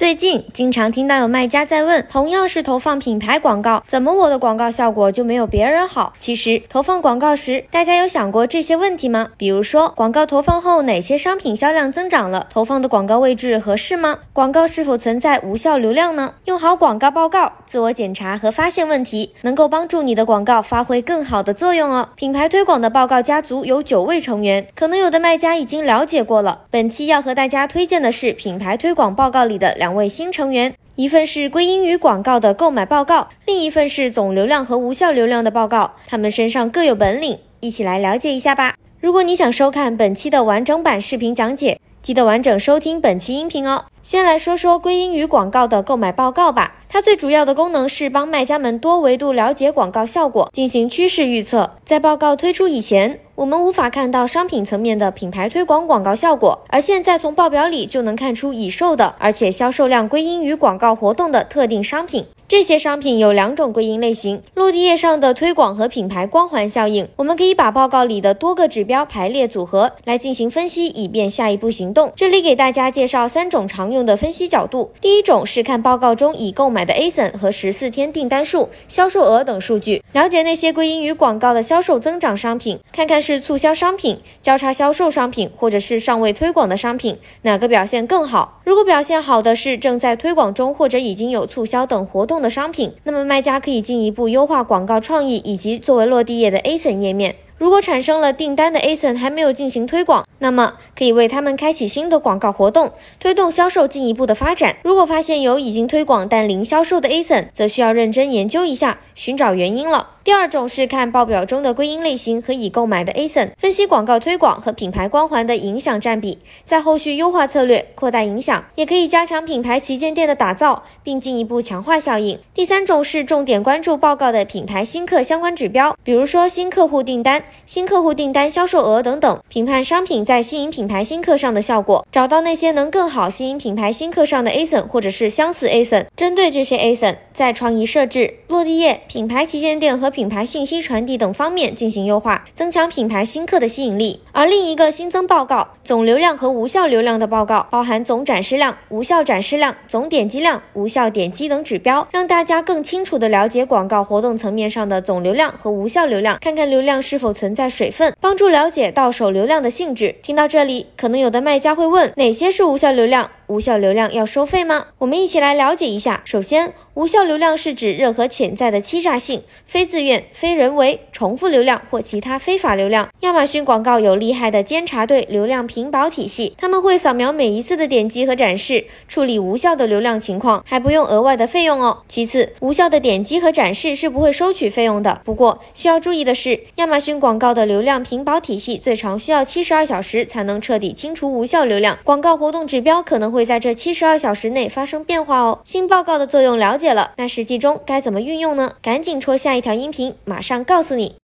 最近经常听到有卖家在问，同样是投放品牌广告，怎么我的广告效果就没有别人好？其实投放广告时，大家有想过这些问题吗？比如说，广告投放后哪些商品销量增长了？投放的广告位置合适吗？广告是否存在无效流量呢？用好广告报告，自我检查和发现问题，能够帮助你的广告发挥更好的作用哦。品牌推广的报告家族有九位成员，可能有的卖家已经了解过了。本期要和大家推荐的是品牌推广报告里的两。两位新成员，一份是归因于广告的购买报告，另一份是总流量和无效流量的报告。他们身上各有本领，一起来了解一下吧。如果你想收看本期的完整版视频讲解，记得完整收听本期音频哦。先来说说归因于广告的购买报告吧。它最主要的功能是帮卖家们多维度了解广告效果，进行趋势预测。在报告推出以前，我们无法看到商品层面的品牌推广广告效果，而现在从报表里就能看出已售的，而且销售量归因于广告活动的特定商品。这些商品有两种归因类型：落地页上的推广和品牌光环效应。我们可以把报告里的多个指标排列组合来进行分析，以便下一步行动。这里给大家介绍三种常用的分析角度。第一种是看报告中已购买的 ASIN 和十四天订单数、销售额等数据，了解那些归因于广告的销售增长商品，看看。是促销商品、交叉销售商品，或者是尚未推广的商品，哪个表现更好？如果表现好的是正在推广中或者已经有促销等活动的商品，那么卖家可以进一步优化广告创意以及作为落地页的 ASIN 页面。如果产生了订单的 ASIN 还没有进行推广，那么可以为他们开启新的广告活动，推动销售进一步的发展。如果发现有已经推广但零销售的 ASIN，则需要认真研究一下，寻找原因了。第二种是看报表中的归因类型和已购买的 ASIN，分析广告推广和品牌光环的影响占比，在后续优化策略，扩大影响，也可以加强品牌旗舰店的打造，并进一步强化效应。第三种是重点关注报告的品牌新客相关指标，比如说新客户订单、新客户订单销售额等等，评判商品在吸引品牌新客上的效果，找到那些能更好吸引品牌新客上的 ASIN 或者是相似 ASIN，针对这些 ASIN，在创意设置、落地页、品牌旗舰店和品牌信息传递等方面进行优化，增强品牌新客的吸引力。而另一个新增报告总流量和无效流量的报告，包含总展示量、无效展示量、总点击量、无效点击等指标，让大家更清楚的了解广告活动层面上的总流量和无效流量，看看流量是否存在水分，帮助了解到手流量的性质。听到这里，可能有的卖家会问，哪些是无效流量？无效流量要收费吗？我们一起来了解一下。首先，无效流量是指任何潜在的欺诈性、非自愿、非人为、重复流量或其他非法流量。亚马逊广告有厉害的监察队流量屏保体系，他们会扫描每一次的点击和展示，处理无效的流量情况，还不用额外的费用哦。其次，无效的点击和展示是不会收取费用的。不过需要注意的是，亚马逊广告的流量屏保体系最长需要七十二小时才能彻底清除无效流量，广告活动指标可能会。在这七十二小时内发生变化哦。新报告的作用了解了，那实际中该怎么运用呢？赶紧戳下一条音频，马上告诉你。